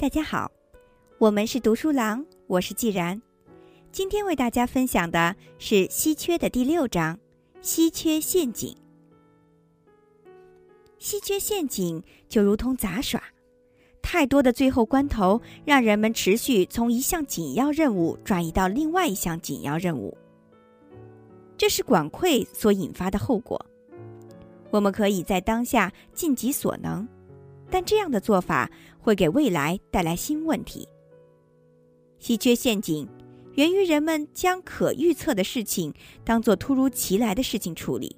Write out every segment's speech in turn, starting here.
大家好，我们是读书郎，我是既然。今天为大家分享的是稀缺的第六章——稀缺陷阱。稀缺陷阱就如同杂耍，太多的最后关头，让人们持续从一项紧要任务转移到另外一项紧要任务。这是管窥所引发的后果。我们可以在当下尽己所能。但这样的做法会给未来带来新问题。稀缺陷阱源于人们将可预测的事情当做突如其来的事情处理。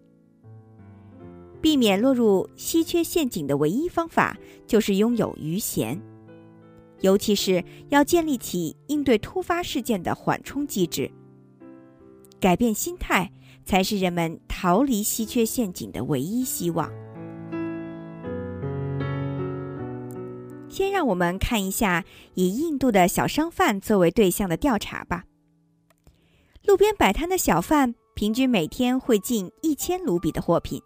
避免落入稀缺陷阱的唯一方法就是拥有余弦，尤其是要建立起应对突发事件的缓冲机制。改变心态才是人们逃离稀缺陷阱的唯一希望。先让我们看一下以印度的小商贩作为对象的调查吧。路边摆摊的小贩平均每天会进一千卢比的货品，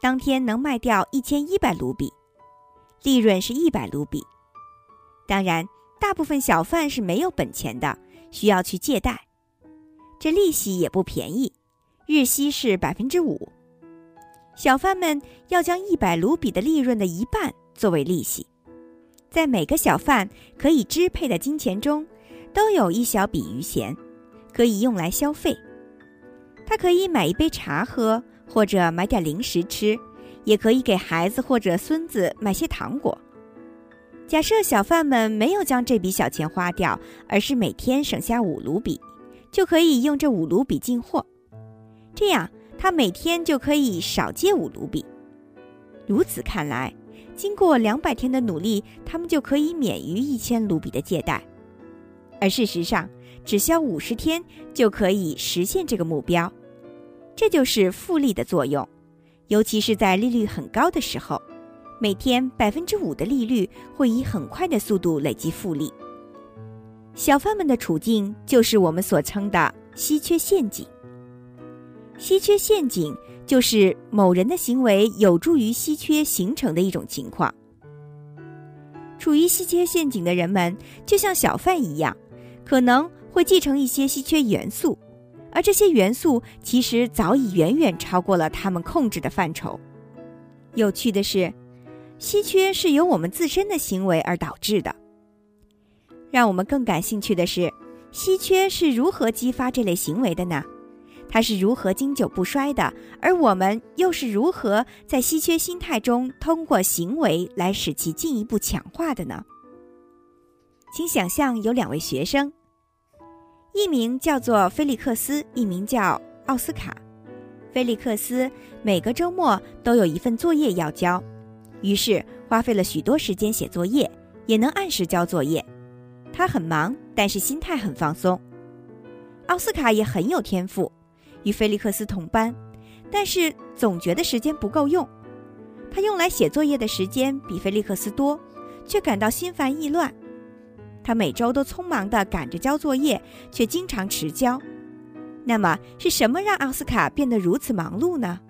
当天能卖掉一千一百卢比，利润是一百卢比。当然，大部分小贩是没有本钱的，需要去借贷，这利息也不便宜，日息是百分之五。小贩们要将一百卢比的利润的一半作为利息。在每个小贩可以支配的金钱中，都有一小笔余钱，可以用来消费。他可以买一杯茶喝，或者买点零食吃，也可以给孩子或者孙子买些糖果。假设小贩们没有将这笔小钱花掉，而是每天省下五卢比，就可以用这五卢比进货。这样，他每天就可以少借五卢比。如此看来。经过两百天的努力，他们就可以免于一千卢比的借贷，而事实上，只需要五十天就可以实现这个目标。这就是复利的作用，尤其是在利率很高的时候，每天百分之五的利率会以很快的速度累积复利。小贩们的处境就是我们所称的稀缺陷阱。稀缺陷阱。就是某人的行为有助于稀缺形成的一种情况。处于稀缺陷阱的人们，就像小贩一样，可能会继承一些稀缺元素，而这些元素其实早已远远超过了他们控制的范畴。有趣的是，稀缺是由我们自身的行为而导致的。让我们更感兴趣的是，稀缺是如何激发这类行为的呢？它是如何经久不衰的？而我们又是如何在稀缺心态中通过行为来使其进一步强化的呢？请想象有两位学生，一名叫做菲利克斯，一名叫奥斯卡。菲利克斯每个周末都有一份作业要交，于是花费了许多时间写作业，也能按时交作业。他很忙，但是心态很放松。奥斯卡也很有天赋。与菲利克斯同班，但是总觉得时间不够用。他用来写作业的时间比菲利克斯多，却感到心烦意乱。他每周都匆忙地赶着交作业，却经常迟交。那么是什么让奥斯卡变得如此忙碌呢？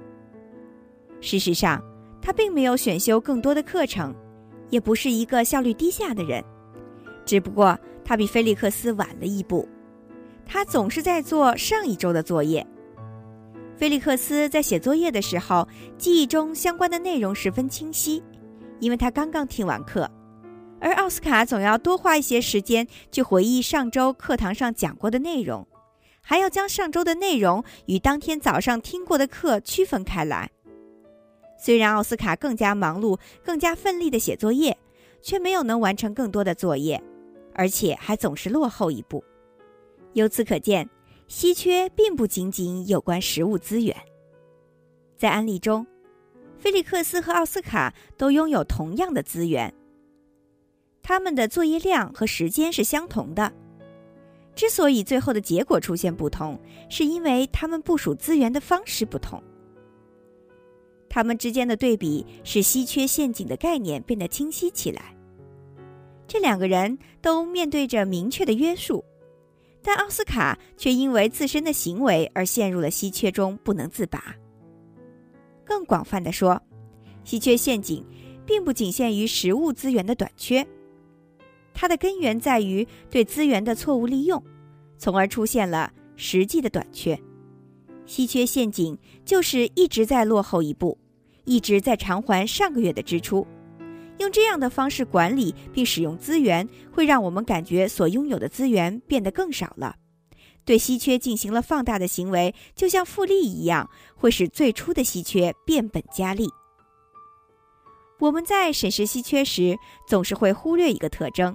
事实上，他并没有选修更多的课程，也不是一个效率低下的人。只不过他比菲利克斯晚了一步，他总是在做上一周的作业。菲利克斯在写作业的时候，记忆中相关的内容十分清晰，因为他刚刚听完课；而奥斯卡总要多花一些时间去回忆上周课堂上讲过的内容，还要将上周的内容与当天早上听过的课区分开来。虽然奥斯卡更加忙碌、更加奋力的写作业，却没有能完成更多的作业，而且还总是落后一步。由此可见。稀缺并不仅仅有关食物资源。在案例中，菲利克斯和奥斯卡都拥有同样的资源，他们的作业量和时间是相同的。之所以最后的结果出现不同，是因为他们部署资源的方式不同。他们之间的对比使稀缺陷阱的概念变得清晰起来。这两个人都面对着明确的约束。但奥斯卡却因为自身的行为而陷入了稀缺中不能自拔。更广泛的说，稀缺陷阱并不仅限于食物资源的短缺。它的根源在于对资源的错误利用，从而出现了实际的短缺。稀缺陷阱就是一直在落后一步，一直在偿还上个月的支出。用这样的方式管理并使用资源，会让我们感觉所拥有的资源变得更少了。对稀缺进行了放大的行为，就像复利一样，会使最初的稀缺变本加厉。我们在审视稀缺时，总是会忽略一个特征。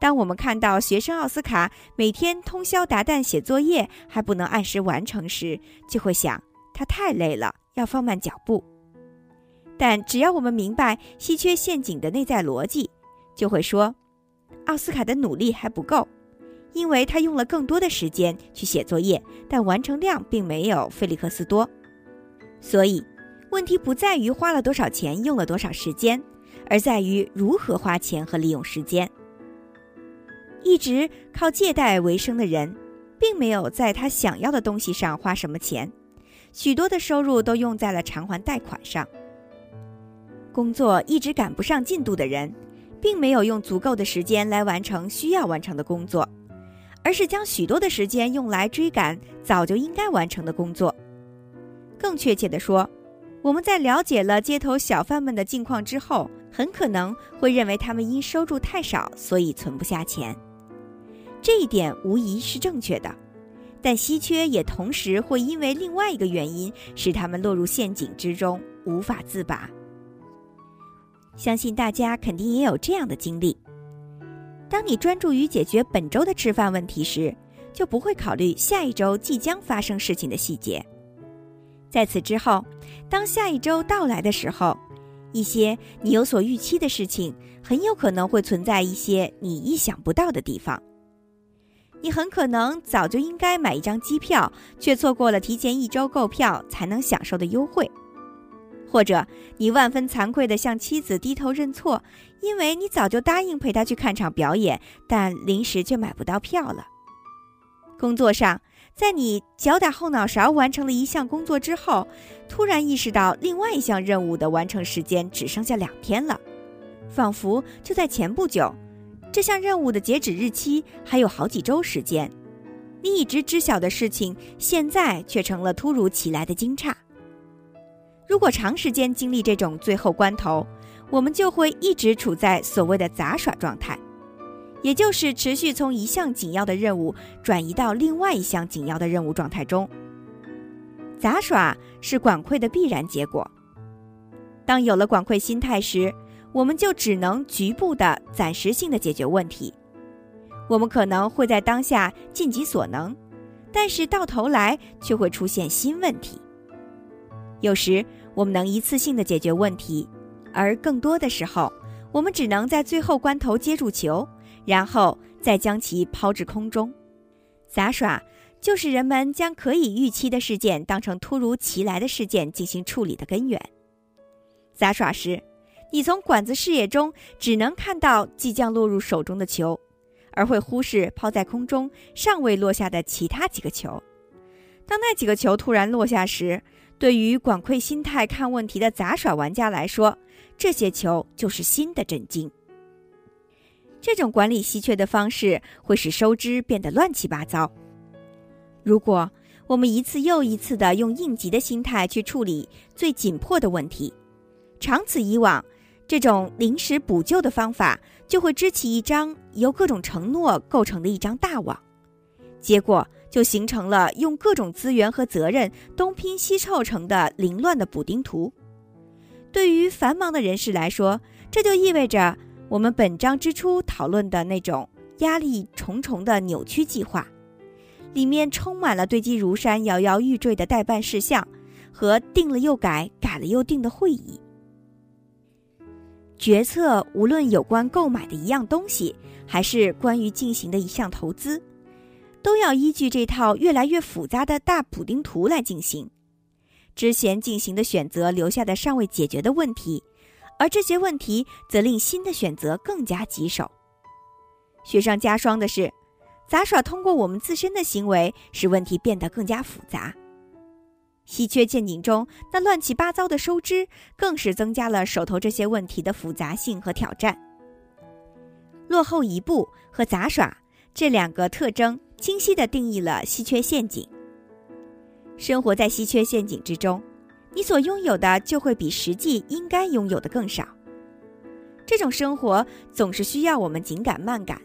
当我们看到学生奥斯卡每天通宵达旦写作业还不能按时完成时，就会想他太累了，要放慢脚步。但只要我们明白稀缺陷阱的内在逻辑，就会说，奥斯卡的努力还不够，因为他用了更多的时间去写作业，但完成量并没有菲利克斯多。所以，问题不在于花了多少钱，用了多少时间，而在于如何花钱和利用时间。一直靠借贷为生的人，并没有在他想要的东西上花什么钱，许多的收入都用在了偿还贷款上。工作一直赶不上进度的人，并没有用足够的时间来完成需要完成的工作，而是将许多的时间用来追赶早就应该完成的工作。更确切地说，我们在了解了街头小贩们的境况之后，很可能会认为他们因收入太少，所以存不下钱。这一点无疑是正确的，但稀缺也同时会因为另外一个原因使他们落入陷阱之中，无法自拔。相信大家肯定也有这样的经历：当你专注于解决本周的吃饭问题时，就不会考虑下一周即将发生事情的细节。在此之后，当下一周到来的时候，一些你有所预期的事情，很有可能会存在一些你意想不到的地方。你很可能早就应该买一张机票，却错过了提前一周购票才能享受的优惠；或者你万分惭愧地向妻子低头认错，因为你早就答应陪她去看场表演，但临时却买不到票了。工作上，在你脚打后脑勺完成了一项工作之后，突然意识到另外一项任务的完成时间只剩下两天了，仿佛就在前不久。这项任务的截止日期还有好几周时间，你一直知晓的事情，现在却成了突如其来的惊诧。如果长时间经历这种最后关头，我们就会一直处在所谓的杂耍状态，也就是持续从一项紧要的任务转移到另外一项紧要的任务状态中。杂耍是管窥的必然结果。当有了管窥心态时，我们就只能局部的、暂时性的解决问题。我们可能会在当下尽己所能，但是到头来却会出现新问题。有时我们能一次性的解决问题，而更多的时候，我们只能在最后关头接住球，然后再将其抛至空中。杂耍就是人们将可以预期的事件当成突如其来的事件进行处理的根源。杂耍时。你从管子视野中只能看到即将落入手中的球，而会忽视抛在空中尚未落下的其他几个球。当那几个球突然落下时，对于管窥心态看问题的杂耍玩家来说，这些球就是新的震惊。这种管理稀缺的方式会使收支变得乱七八糟。如果我们一次又一次地用应急的心态去处理最紧迫的问题，长此以往。这种临时补救的方法就会织起一张由各种承诺构成的一张大网，结果就形成了用各种资源和责任东拼西凑成的凌乱的补丁图。对于繁忙的人士来说，这就意味着我们本章之初讨论的那种压力重重的扭曲计划，里面充满了堆积如山、摇摇欲坠的待办事项和定了又改、改了又定的会议。决策无论有关购买的一样东西，还是关于进行的一项投资，都要依据这套越来越复杂的大补丁图来进行。之前进行的选择留下的尚未解决的问题，而这些问题则令新的选择更加棘手。雪上加霜的是，杂耍通过我们自身的行为，使问题变得更加复杂。稀缺陷阱中那乱七八糟的收支，更是增加了手头这些问题的复杂性和挑战。落后一步和杂耍这两个特征，清晰地定义了稀缺陷阱。生活在稀缺陷阱之中，你所拥有的就会比实际应该拥有的更少。这种生活总是需要我们紧赶慢赶，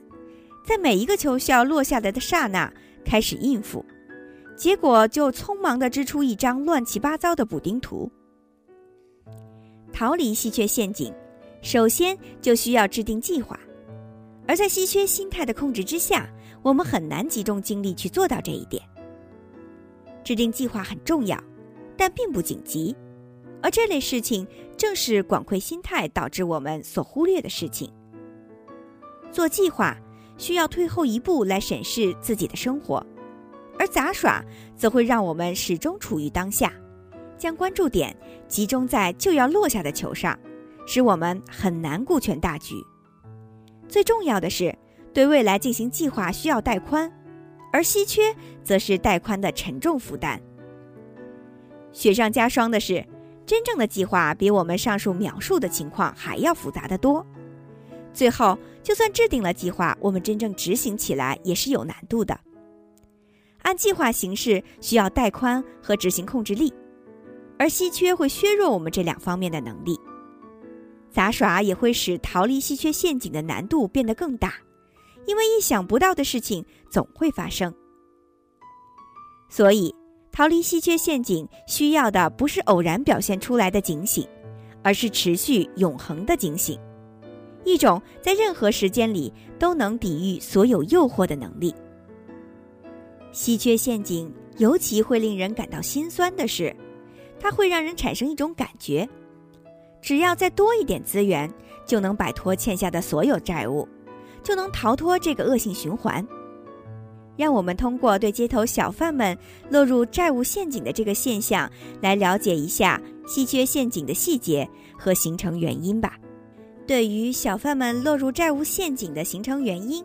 在每一个球需要落下来的刹那开始应付，结果就匆忙地织出一张乱七八糟的补丁图。逃离稀缺陷阱，首先就需要制定计划，而在稀缺心态的控制之下，我们很难集中精力去做到这一点。制定计划很重要，但并不紧急。而这类事情正是广馈心态导致我们所忽略的事情。做计划需要退后一步来审视自己的生活，而杂耍则会让我们始终处于当下，将关注点集中在就要落下的球上，使我们很难顾全大局。最重要的是，对未来进行计划需要带宽，而稀缺则是带宽的沉重负担。雪上加霜的是。真正的计划比我们上述描述的情况还要复杂的多。最后，就算制定了计划，我们真正执行起来也是有难度的。按计划行事需要带宽和执行控制力，而稀缺会削弱我们这两方面的能力。杂耍也会使逃离稀缺陷阱的难度变得更大，因为意想不到的事情总会发生。所以。逃离稀缺陷阱需要的不是偶然表现出来的警醒，而是持续永恒的警醒，一种在任何时间里都能抵御所有诱惑的能力。稀缺陷阱尤其会令人感到心酸的是，它会让人产生一种感觉：只要再多一点资源，就能摆脱欠下的所有债务，就能逃脱这个恶性循环。让我们通过对街头小贩们落入债务陷阱的这个现象，来了解一下稀缺陷阱的细节和形成原因吧。对于小贩们落入债务陷阱的形成原因，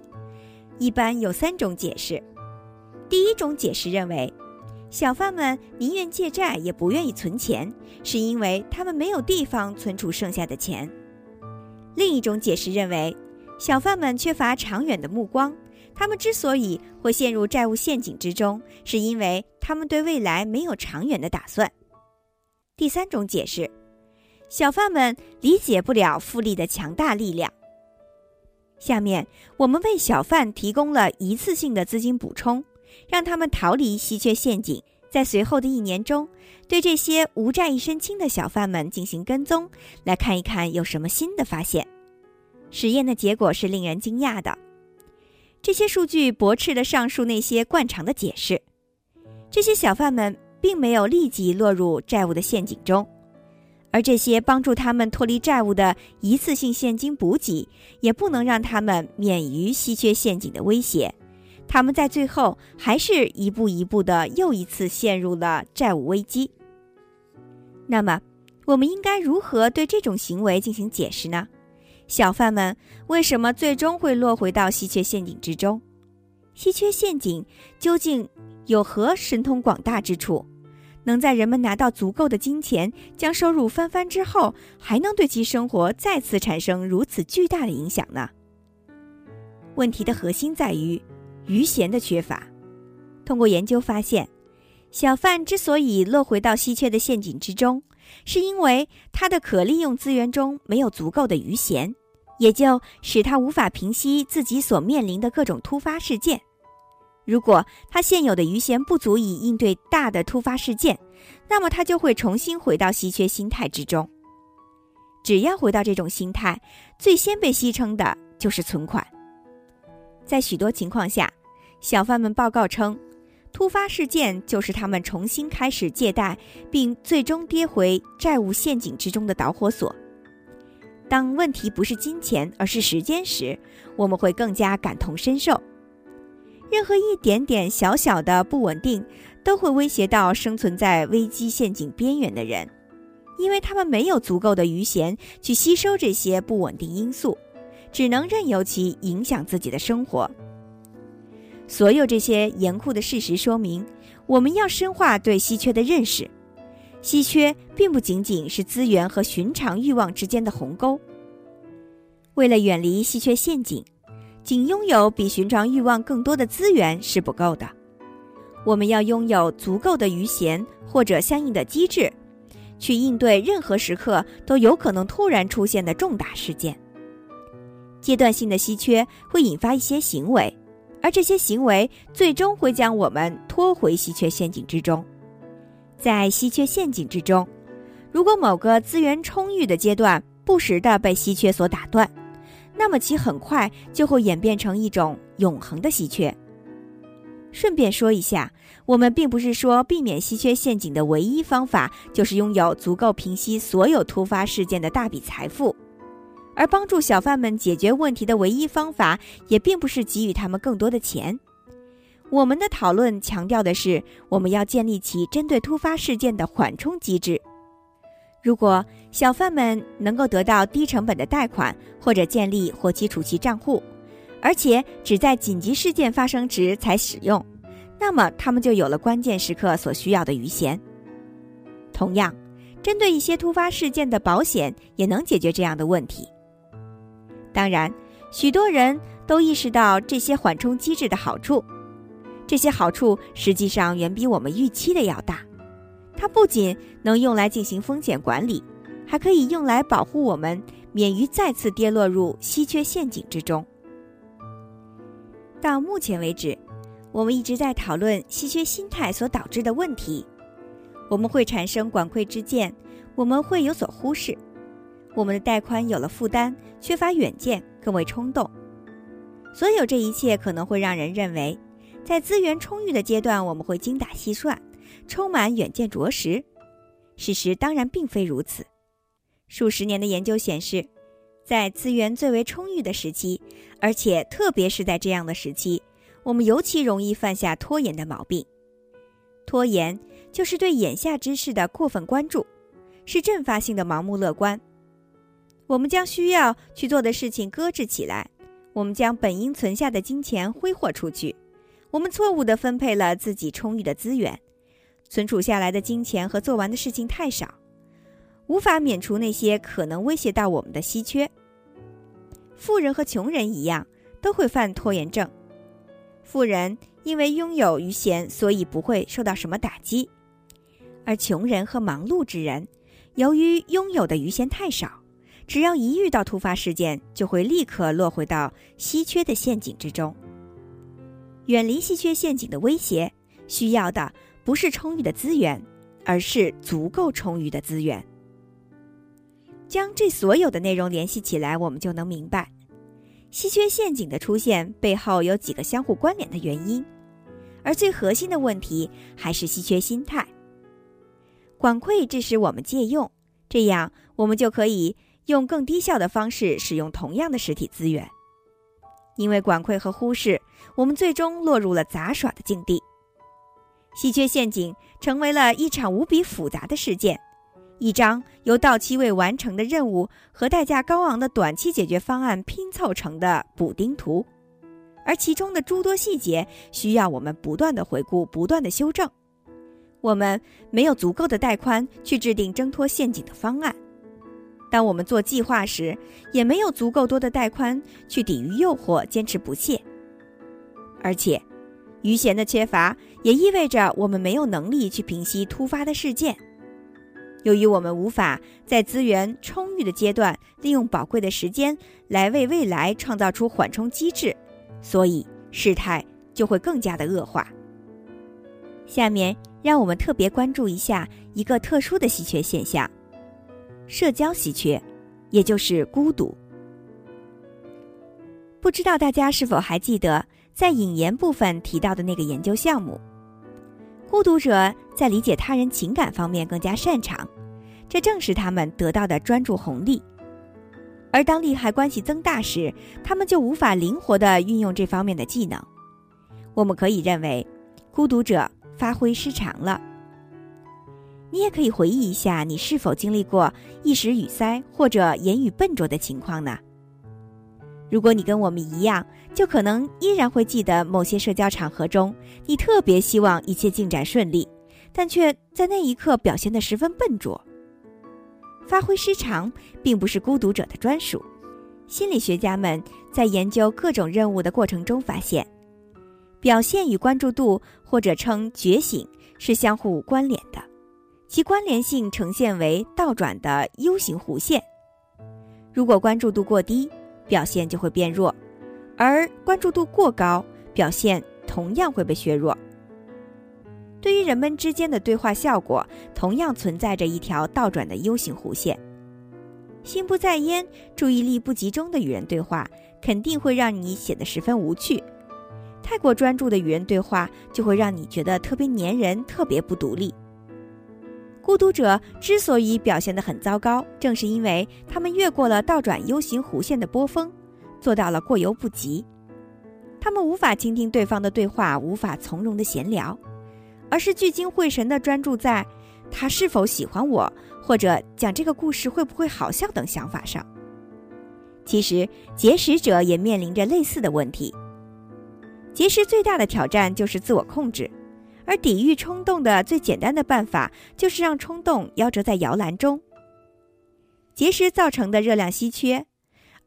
一般有三种解释。第一种解释认为，小贩们宁愿借债也不愿意存钱，是因为他们没有地方存储剩下的钱。另一种解释认为，小贩们缺乏长远的目光。他们之所以会陷入债务陷阱之中，是因为他们对未来没有长远的打算。第三种解释，小贩们理解不了复利的强大力量。下面我们为小贩提供了一次性的资金补充，让他们逃离稀缺陷阱。在随后的一年中，对这些无债一身轻的小贩们进行跟踪，来看一看有什么新的发现。实验的结果是令人惊讶的。这些数据驳斥了上述那些惯常的解释。这些小贩们并没有立即落入债务的陷阱中，而这些帮助他们脱离债务的一次性现金补给也不能让他们免于稀缺陷阱的威胁。他们在最后还是一步一步的又一次陷入了债务危机。那么，我们应该如何对这种行为进行解释呢？小贩们为什么最终会落回到稀缺陷阱之中？稀缺陷阱究竟有何神通广大之处，能在人们拿到足够的金钱，将收入翻番之后，还能对其生活再次产生如此巨大的影响呢？问题的核心在于余弦的缺乏。通过研究发现，小贩之所以落回到稀缺的陷阱之中，是因为他的可利用资源中没有足够的余弦。也就使他无法平息自己所面临的各种突发事件。如果他现有的余弦不足以应对大的突发事件，那么他就会重新回到稀缺心态之中。只要回到这种心态，最先被牺牲的就是存款。在许多情况下，小贩们报告称，突发事件就是他们重新开始借贷，并最终跌回债务陷阱之中的导火索。当问题不是金钱，而是时间时，我们会更加感同身受。任何一点点小小的不稳定，都会威胁到生存在危机陷阱边缘的人，因为他们没有足够的余弦去吸收这些不稳定因素，只能任由其影响自己的生活。所有这些严酷的事实说明，我们要深化对稀缺的认识。稀缺并不仅仅是资源和寻常欲望之间的鸿沟。为了远离稀缺陷阱，仅拥有比寻常欲望更多的资源是不够的，我们要拥有足够的余弦或者相应的机制，去应对任何时刻都有可能突然出现的重大事件。阶段性的稀缺会引发一些行为，而这些行为最终会将我们拖回稀缺陷阱之中。在稀缺陷阱之中，如果某个资源充裕的阶段不时地被稀缺所打断，那么其很快就会演变成一种永恒的稀缺。顺便说一下，我们并不是说避免稀缺陷阱的唯一方法就是拥有足够平息所有突发事件的大笔财富，而帮助小贩们解决问题的唯一方法也并不是给予他们更多的钱。我们的讨论强调的是，我们要建立起针对突发事件的缓冲机制。如果小贩们能够得到低成本的贷款，或者建立活期储蓄账户，而且只在紧急事件发生时才使用，那么他们就有了关键时刻所需要的余钱。同样，针对一些突发事件的保险也能解决这样的问题。当然，许多人都意识到这些缓冲机制的好处，这些好处实际上远比我们预期的要大。它不仅能用来进行风险管理，还可以用来保护我们免于再次跌落入稀缺陷阱之中。到目前为止，我们一直在讨论稀缺心态所导致的问题。我们会产生管窥之见，我们会有所忽视，我们的带宽有了负担，缺乏远见，更为冲动。所有这一切可能会让人认为，在资源充裕的阶段，我们会精打细算。充满远见卓识，事实当然并非如此。数十年的研究显示，在资源最为充裕的时期，而且特别是在这样的时期，我们尤其容易犯下拖延的毛病。拖延就是对眼下之事的过分关注，是阵发性的盲目乐观。我们将需要去做的事情搁置起来，我们将本应存下的金钱挥霍出去，我们错误地分配了自己充裕的资源。存储下来的金钱和做完的事情太少，无法免除那些可能威胁到我们的稀缺。富人和穷人一样，都会犯拖延症。富人因为拥有余闲，所以不会受到什么打击；而穷人和忙碌之人，由于拥有的余闲太少，只要一遇到突发事件，就会立刻落回到稀缺的陷阱之中。远离稀缺陷阱的威胁，需要的。不是充裕的资源，而是足够充裕的资源。将这所有的内容联系起来，我们就能明白，稀缺陷阱的出现背后有几个相互关联的原因，而最核心的问题还是稀缺心态。管窥致使我们借用，这样我们就可以用更低效的方式使用同样的实体资源。因为管窥和忽视，我们最终落入了杂耍的境地。稀缺陷阱成为了一场无比复杂的事件，一张由到期未完成的任务和代价高昂的短期解决方案拼凑成的补丁图，而其中的诸多细节需要我们不断的回顾、不断的修正。我们没有足够的带宽去制定挣脱陷阱的方案，当我们做计划时，也没有足够多的带宽去抵御诱惑、坚持不懈，而且。余弦的缺乏也意味着我们没有能力去平息突发的事件。由于我们无法在资源充裕的阶段利用宝贵的时间来为未来创造出缓冲机制，所以事态就会更加的恶化。下面让我们特别关注一下一个特殊的稀缺现象——社交稀缺，也就是孤独。不知道大家是否还记得？在引言部分提到的那个研究项目，孤独者在理解他人情感方面更加擅长，这正是他们得到的专注红利。而当利害关系增大时，他们就无法灵活地运用这方面的技能。我们可以认为，孤独者发挥失常了。你也可以回忆一下，你是否经历过一时语塞或者言语笨拙的情况呢？如果你跟我们一样，就可能依然会记得某些社交场合中，你特别希望一切进展顺利，但却在那一刻表现得十分笨拙。发挥失常并不是孤独者的专属，心理学家们在研究各种任务的过程中发现，表现与关注度或者称觉醒是相互关联的，其关联性呈现为倒转的 U 型弧线。如果关注度过低，表现就会变弱；而关注度过高，表现同样会被削弱。对于人们之间的对话效果，同样存在着一条倒转的 U 型弧线。心不在焉、注意力不集中的与人对话，肯定会让你显得十分无趣；太过专注的与人对话，就会让你觉得特别粘人、特别不独立。孤独者之所以表现得很糟糕，正是因为他们越过了倒转 U 型弧线的波峰，做到了过犹不及。他们无法倾听对方的对话，无法从容的闲聊，而是聚精会神地专注在他是否喜欢我。或者讲这个故事会不会好笑等想法上，其实节食者也面临着类似的问题。节食最大的挑战就是自我控制，而抵御冲动的最简单的办法就是让冲动夭折在摇篮中。节食造成的热量稀缺，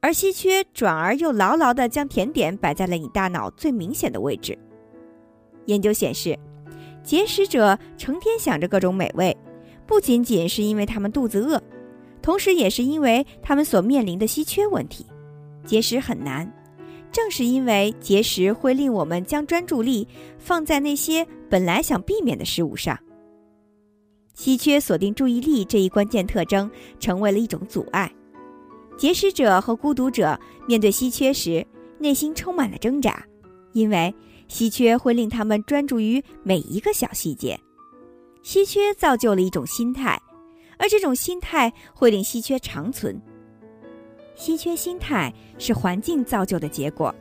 而稀缺转而又牢牢地将甜点摆在了你大脑最明显的位置。研究显示，节食者成天想着各种美味。不仅仅是因为他们肚子饿，同时也是因为他们所面临的稀缺问题。节食很难，正是因为节食会令我们将专注力放在那些本来想避免的事物上。稀缺锁定注意力这一关键特征成为了一种阻碍。节食者和孤独者面对稀缺时，内心充满了挣扎，因为稀缺会令他们专注于每一个小细节。稀缺造就了一种心态，而这种心态会令稀缺长存。稀缺心态是环境造就的结果，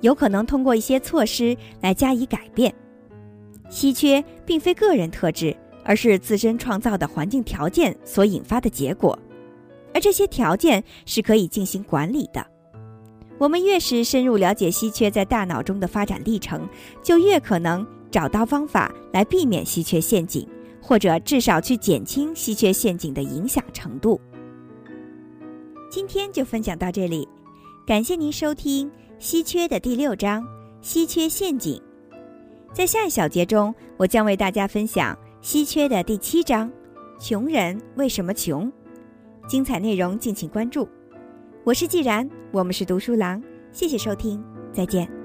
有可能通过一些措施来加以改变。稀缺并非个人特质，而是自身创造的环境条件所引发的结果，而这些条件是可以进行管理的。我们越是深入了解稀缺在大脑中的发展历程，就越可能。找到方法来避免稀缺陷阱，或者至少去减轻稀缺陷阱的影响程度。今天就分享到这里，感谢您收听《稀缺》的第六章“稀缺陷阱”。在下一小节中，我将为大家分享《稀缺》的第七章“穷人为什么穷”。精彩内容敬请关注。我是既然，我们是读书郎，谢谢收听，再见。